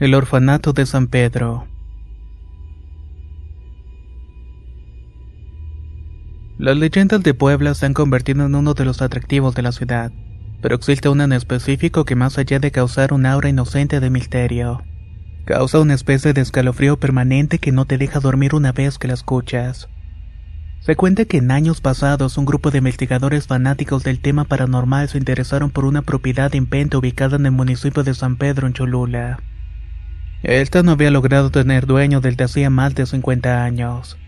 El orfanato de San Pedro. Las leyendas de Puebla se han convertido en uno de los atractivos de la ciudad, pero existe una en específico que más allá de causar un aura inocente de misterio, causa una especie de escalofrío permanente que no te deja dormir una vez que la escuchas. Se cuenta que en años pasados un grupo de investigadores fanáticos del tema paranormal se interesaron por una propiedad en ubicada en el municipio de San Pedro en Cholula. Esta no había logrado tener dueño desde hacía más de 50 años.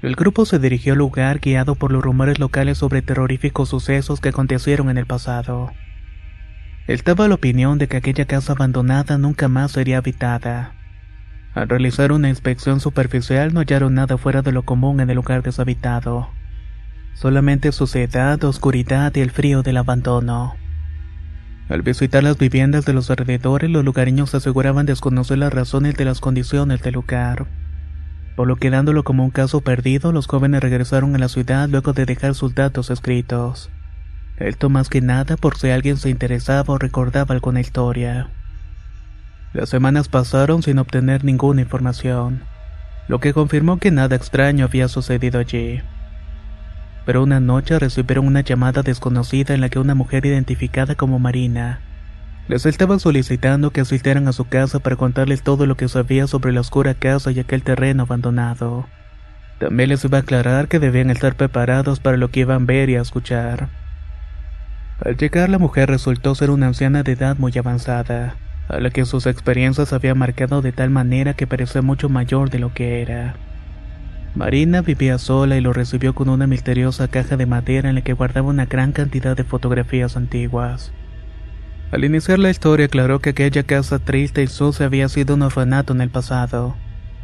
El grupo se dirigió al lugar guiado por los rumores locales sobre terroríficos sucesos que acontecieron en el pasado. Estaba la opinión de que aquella casa abandonada nunca más sería habitada. Al realizar una inspección superficial no hallaron nada fuera de lo común en el lugar deshabitado. Solamente suciedad, oscuridad y el frío del abandono. Al visitar las viviendas de los alrededores, los lugareños aseguraban desconocer las razones de las condiciones del lugar. Por lo que dándolo como un caso perdido, los jóvenes regresaron a la ciudad luego de dejar sus datos escritos. Esto más que nada por si alguien se interesaba o recordaba alguna historia. Las semanas pasaron sin obtener ninguna información, lo que confirmó que nada extraño había sucedido allí pero una noche recibieron una llamada desconocida en la que una mujer identificada como Marina les estaba solicitando que asistieran a su casa para contarles todo lo que sabía sobre la oscura casa y aquel terreno abandonado. También les iba a aclarar que debían estar preparados para lo que iban a ver y a escuchar. Al llegar la mujer resultó ser una anciana de edad muy avanzada, a la que sus experiencias habían marcado de tal manera que parecía mucho mayor de lo que era. Marina vivía sola y lo recibió con una misteriosa caja de madera en la que guardaba una gran cantidad de fotografías antiguas. Al iniciar la historia aclaró que aquella casa triste y sucia había sido un orfanato en el pasado,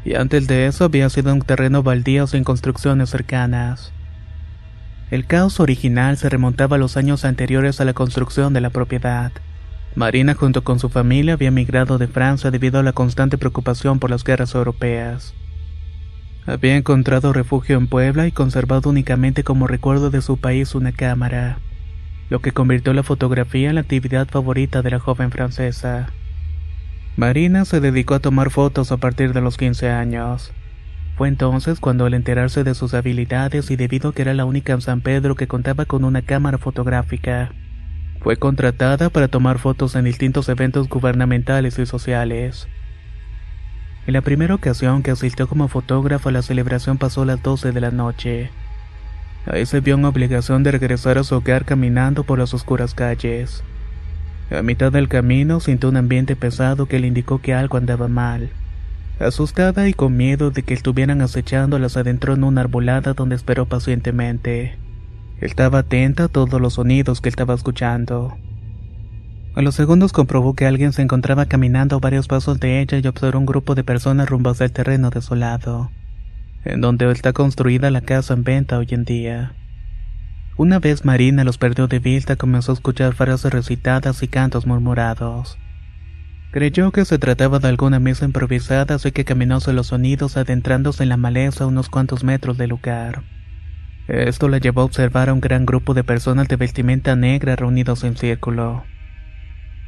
y antes de eso había sido un terreno baldío sin construcciones cercanas. El caos original se remontaba a los años anteriores a la construcción de la propiedad. Marina junto con su familia había migrado de Francia debido a la constante preocupación por las guerras europeas. Había encontrado refugio en Puebla y conservado únicamente como recuerdo de su país una cámara, lo que convirtió la fotografía en la actividad favorita de la joven francesa. Marina se dedicó a tomar fotos a partir de los 15 años. Fue entonces cuando al enterarse de sus habilidades y debido a que era la única en San Pedro que contaba con una cámara fotográfica, fue contratada para tomar fotos en distintos eventos gubernamentales y sociales. En la primera ocasión que asistió como fotógrafo a la celebración pasó las 12 de la noche. Ahí se vio en obligación de regresar a su hogar caminando por las oscuras calles. A mitad del camino sintió un ambiente pesado que le indicó que algo andaba mal. Asustada y con miedo de que estuvieran acechando, las adentró en una arbolada donde esperó pacientemente. Estaba atenta a todos los sonidos que estaba escuchando. A los segundos comprobó que alguien se encontraba caminando a varios pasos de ella y observó un grupo de personas rumbo hacia el terreno desolado, en donde está construida la casa en venta hoy en día. Una vez Marina los perdió de vista, comenzó a escuchar frases recitadas y cantos murmurados. Creyó que se trataba de alguna misa improvisada, así que caminó hacia los sonidos adentrándose en la maleza a unos cuantos metros del lugar. Esto la llevó a observar a un gran grupo de personas de vestimenta negra reunidos en círculo.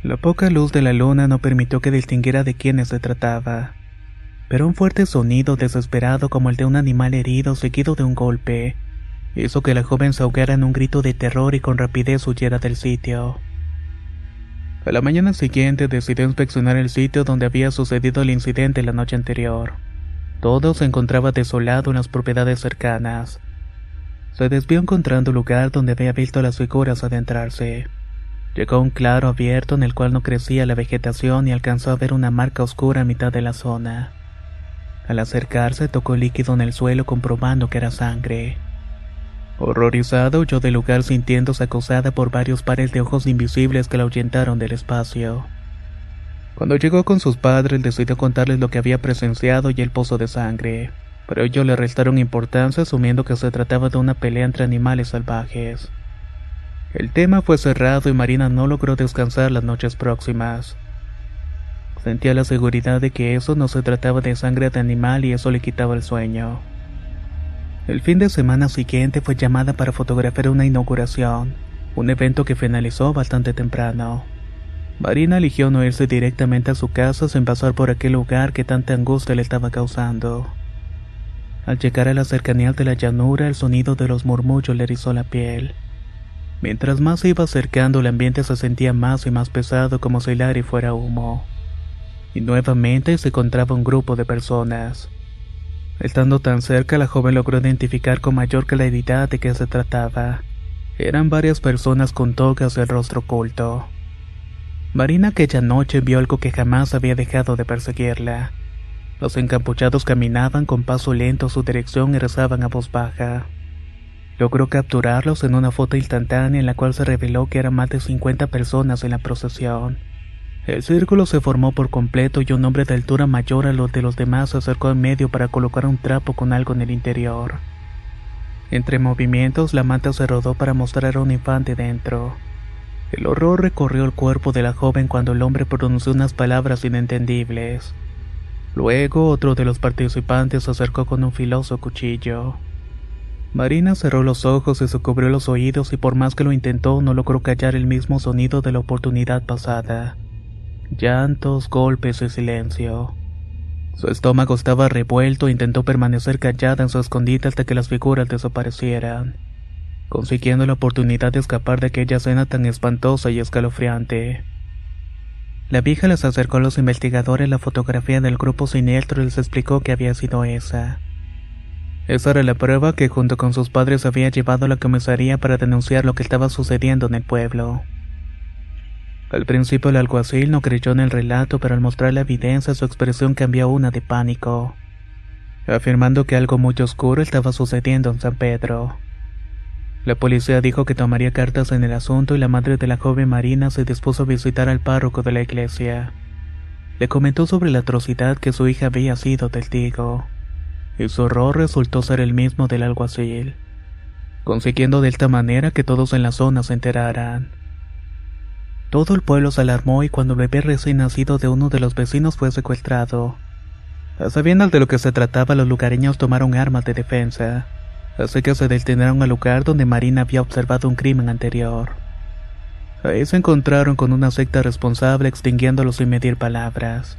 La poca luz de la luna no permitió que distinguiera de quiénes se trataba. Pero un fuerte sonido desesperado como el de un animal herido seguido de un golpe, hizo que la joven se ahogara en un grito de terror y con rapidez huyera del sitio. A la mañana siguiente decidió inspeccionar el sitio donde había sucedido el incidente la noche anterior. Todo se encontraba desolado en las propiedades cercanas. Se desvió encontrando un lugar donde había visto a las figuras adentrarse. Llegó a un claro abierto en el cual no crecía la vegetación y alcanzó a ver una marca oscura a mitad de la zona. Al acercarse tocó líquido en el suelo comprobando que era sangre. Horrorizado huyó del lugar sintiéndose acosada por varios pares de ojos invisibles que la ahuyentaron del espacio. Cuando llegó con sus padres decidió contarles lo que había presenciado y el pozo de sangre, pero ellos le restaron importancia asumiendo que se trataba de una pelea entre animales salvajes. El tema fue cerrado y Marina no logró descansar las noches próximas. Sentía la seguridad de que eso no se trataba de sangre de animal y eso le quitaba el sueño. El fin de semana siguiente fue llamada para fotografiar una inauguración, un evento que finalizó bastante temprano. Marina eligió no irse directamente a su casa sin pasar por aquel lugar que tanta angustia le estaba causando. Al llegar a la cercanía de la llanura, el sonido de los murmullos le erizó la piel. Mientras más se iba acercando, el ambiente se sentía más y más pesado como si el aire fuera humo. Y nuevamente se encontraba un grupo de personas. Estando tan cerca, la joven logró identificar con mayor claridad de qué se trataba. Eran varias personas con togas el rostro oculto. Marina aquella noche vio algo que jamás había dejado de perseguirla. Los encapuchados caminaban con paso lento a su dirección y rezaban a voz baja. Logró capturarlos en una foto instantánea en la cual se reveló que eran más de 50 personas en la procesión. El círculo se formó por completo y un hombre de altura mayor a los de los demás se acercó en medio para colocar un trapo con algo en el interior. Entre movimientos, la manta se rodó para mostrar a un infante dentro. El horror recorrió el cuerpo de la joven cuando el hombre pronunció unas palabras inentendibles. Luego, otro de los participantes se acercó con un filoso cuchillo. Marina cerró los ojos y se cubrió los oídos y por más que lo intentó no logró callar el mismo sonido de la oportunidad pasada. Llantos, golpes y silencio. Su estómago estaba revuelto e intentó permanecer callada en su escondite hasta que las figuras desaparecieran, consiguiendo la oportunidad de escapar de aquella escena tan espantosa y escalofriante. La vieja les acercó a los investigadores la fotografía del grupo siniestro y les explicó que había sido esa. Esa era la prueba que junto con sus padres había llevado a la comisaría para denunciar lo que estaba sucediendo en el pueblo. Al principio el alguacil no creyó en el relato, pero al mostrar la evidencia su expresión cambió a una de pánico, afirmando que algo muy oscuro estaba sucediendo en San Pedro. La policía dijo que tomaría cartas en el asunto y la madre de la joven Marina se dispuso a visitar al párroco de la iglesia. Le comentó sobre la atrocidad que su hija había sido testigo y su horror resultó ser el mismo del alguacil, consiguiendo de esta manera que todos en la zona se enteraran. Todo el pueblo se alarmó y cuando el bebé recién nacido de uno de los vecinos fue secuestrado. A sabiendas de lo que se trataba, los lugareños tomaron armas de defensa, así que se detuvieron al lugar donde Marina había observado un crimen anterior. Ahí se encontraron con una secta responsable extinguiéndolos sin medir palabras.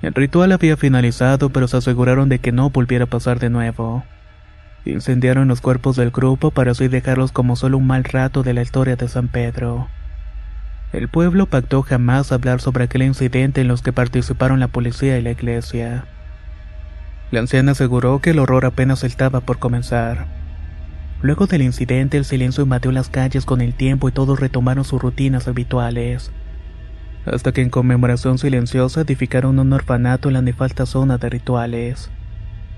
El ritual había finalizado, pero se aseguraron de que no volviera a pasar de nuevo. Incendiaron los cuerpos del grupo para así dejarlos como solo un mal rato de la historia de San Pedro. El pueblo pactó jamás hablar sobre aquel incidente en los que participaron la policía y la iglesia. La anciana aseguró que el horror apenas estaba por comenzar. Luego del incidente, el silencio invadió las calles con el tiempo y todos retomaron sus rutinas habituales. Hasta que en conmemoración silenciosa edificaron un orfanato en la nefasta zona de rituales.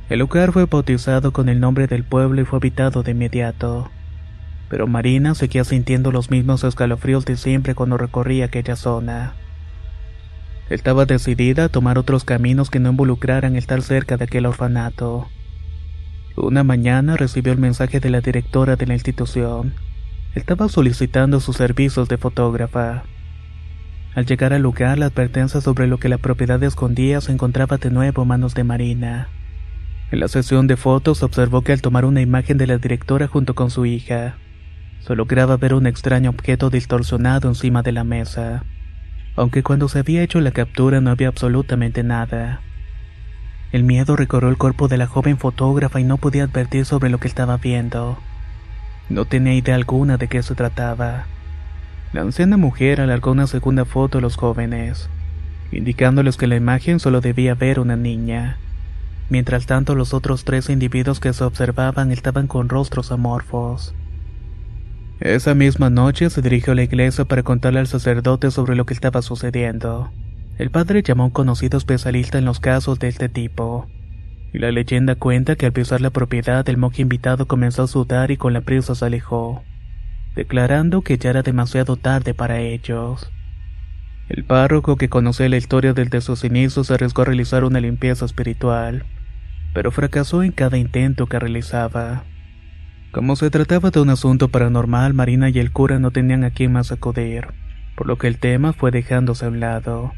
El lugar fue bautizado con el nombre del pueblo y fue habitado de inmediato. Pero Marina seguía sintiendo los mismos escalofríos de siempre cuando recorría aquella zona. Estaba decidida a tomar otros caminos que no involucraran estar cerca de aquel orfanato. Una mañana recibió el mensaje de la directora de la institución. Estaba solicitando sus servicios de fotógrafa. Al llegar al lugar, la advertencia sobre lo que la propiedad escondía se encontraba de nuevo en manos de Marina. En la sesión de fotos observó que al tomar una imagen de la directora junto con su hija, se lograba ver un extraño objeto distorsionado encima de la mesa aunque cuando se había hecho la captura no había absolutamente nada. El miedo recorrió el cuerpo de la joven fotógrafa y no podía advertir sobre lo que estaba viendo. No tenía idea alguna de qué se trataba. La anciana mujer alargó una segunda foto a los jóvenes, indicándoles que la imagen solo debía ver una niña. Mientras tanto, los otros tres individuos que se observaban estaban con rostros amorfos. Esa misma noche se dirigió a la iglesia para contarle al sacerdote sobre lo que estaba sucediendo. El padre llamó a un conocido especialista en los casos de este tipo. Y la leyenda cuenta que al pisar la propiedad el monje invitado comenzó a sudar y con la prisa se alejó, declarando que ya era demasiado tarde para ellos. El párroco que conocía la historia desde sus inicios se arriesgó a realizar una limpieza espiritual, pero fracasó en cada intento que realizaba. Como se trataba de un asunto paranormal, Marina y el cura no tenían a quién más acudir, por lo que el tema fue dejándose a un lado.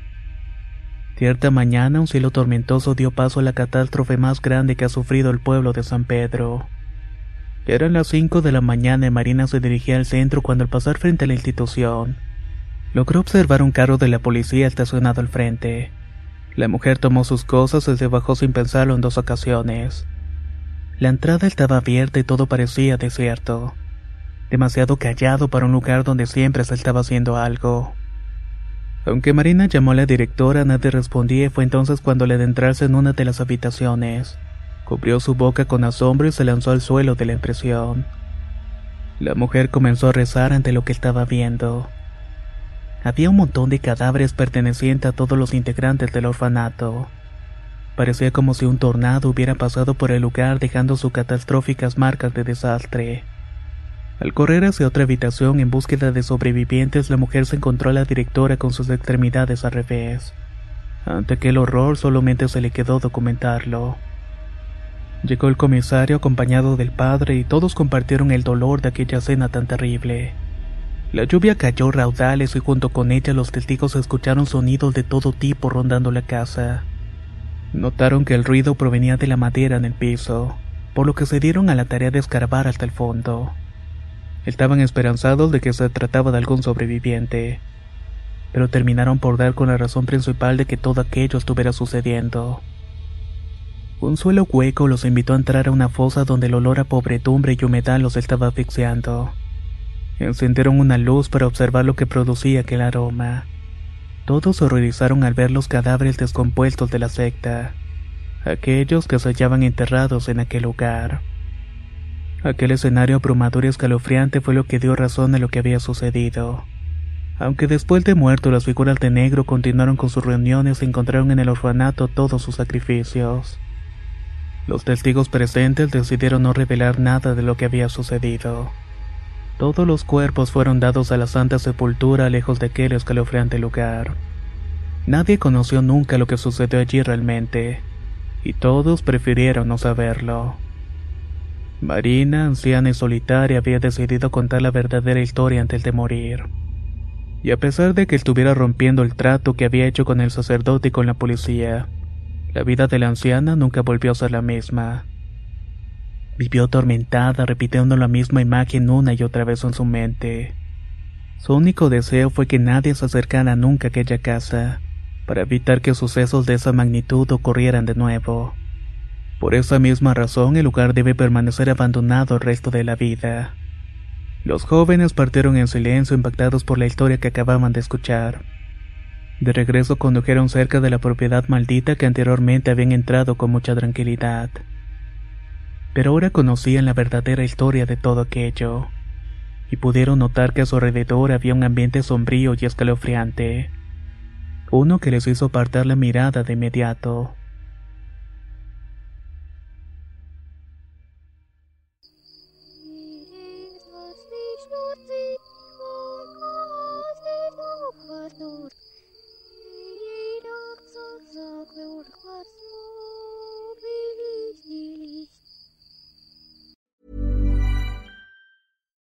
Cierta mañana un cielo tormentoso dio paso a la catástrofe más grande que ha sufrido el pueblo de San Pedro. Eran las 5 de la mañana y Marina se dirigía al centro cuando al pasar frente a la institución, logró observar un carro de la policía estacionado al frente. La mujer tomó sus cosas y se bajó sin pensarlo en dos ocasiones. La entrada estaba abierta y todo parecía desierto. Demasiado callado para un lugar donde siempre se estaba haciendo algo. Aunque Marina llamó a la directora, nadie respondía y fue entonces cuando le adentrarse en una de las habitaciones. Cubrió su boca con asombro y se lanzó al suelo de la impresión. La mujer comenzó a rezar ante lo que estaba viendo. Había un montón de cadáveres pertenecientes a todos los integrantes del orfanato. Parecía como si un tornado hubiera pasado por el lugar dejando sus catastróficas marcas de desastre. Al correr hacia otra habitación en búsqueda de sobrevivientes, la mujer se encontró a la directora con sus extremidades al revés. Ante aquel horror solamente se le quedó documentarlo. Llegó el comisario acompañado del padre y todos compartieron el dolor de aquella escena tan terrible. La lluvia cayó raudales y junto con ella los testigos escucharon sonidos de todo tipo rondando la casa. Notaron que el ruido provenía de la madera en el piso, por lo que se dieron a la tarea de escarbar hasta el fondo. Estaban esperanzados de que se trataba de algún sobreviviente, pero terminaron por dar con la razón principal de que todo aquello estuviera sucediendo. Un suelo hueco los invitó a entrar a una fosa donde el olor a pobredumbre y humedad los estaba asfixiando. Encendieron una luz para observar lo que producía aquel aroma. Todos se horrorizaron al ver los cadáveres descompuestos de la secta, aquellos que se hallaban enterrados en aquel lugar. Aquel escenario abrumador y escalofriante fue lo que dio razón a lo que había sucedido. Aunque después de muerto las figuras de negro continuaron con sus reuniones y encontraron en el orfanato todos sus sacrificios. Los testigos presentes decidieron no revelar nada de lo que había sucedido. Todos los cuerpos fueron dados a la Santa Sepultura lejos de aquel escalofriante lugar. Nadie conoció nunca lo que sucedió allí realmente, y todos prefirieron no saberlo. Marina, anciana y solitaria, había decidido contar la verdadera historia antes de morir. Y a pesar de que estuviera rompiendo el trato que había hecho con el sacerdote y con la policía, la vida de la anciana nunca volvió a ser la misma. Vivió atormentada, repitiendo la misma imagen una y otra vez en su mente. Su único deseo fue que nadie se acercara nunca a aquella casa, para evitar que sucesos de esa magnitud ocurrieran de nuevo. Por esa misma razón el lugar debe permanecer abandonado el resto de la vida. Los jóvenes partieron en silencio impactados por la historia que acababan de escuchar. De regreso condujeron cerca de la propiedad maldita que anteriormente habían entrado con mucha tranquilidad. Pero ahora conocían la verdadera historia de todo aquello, y pudieron notar que a su alrededor había un ambiente sombrío y escalofriante, uno que les hizo apartar la mirada de inmediato.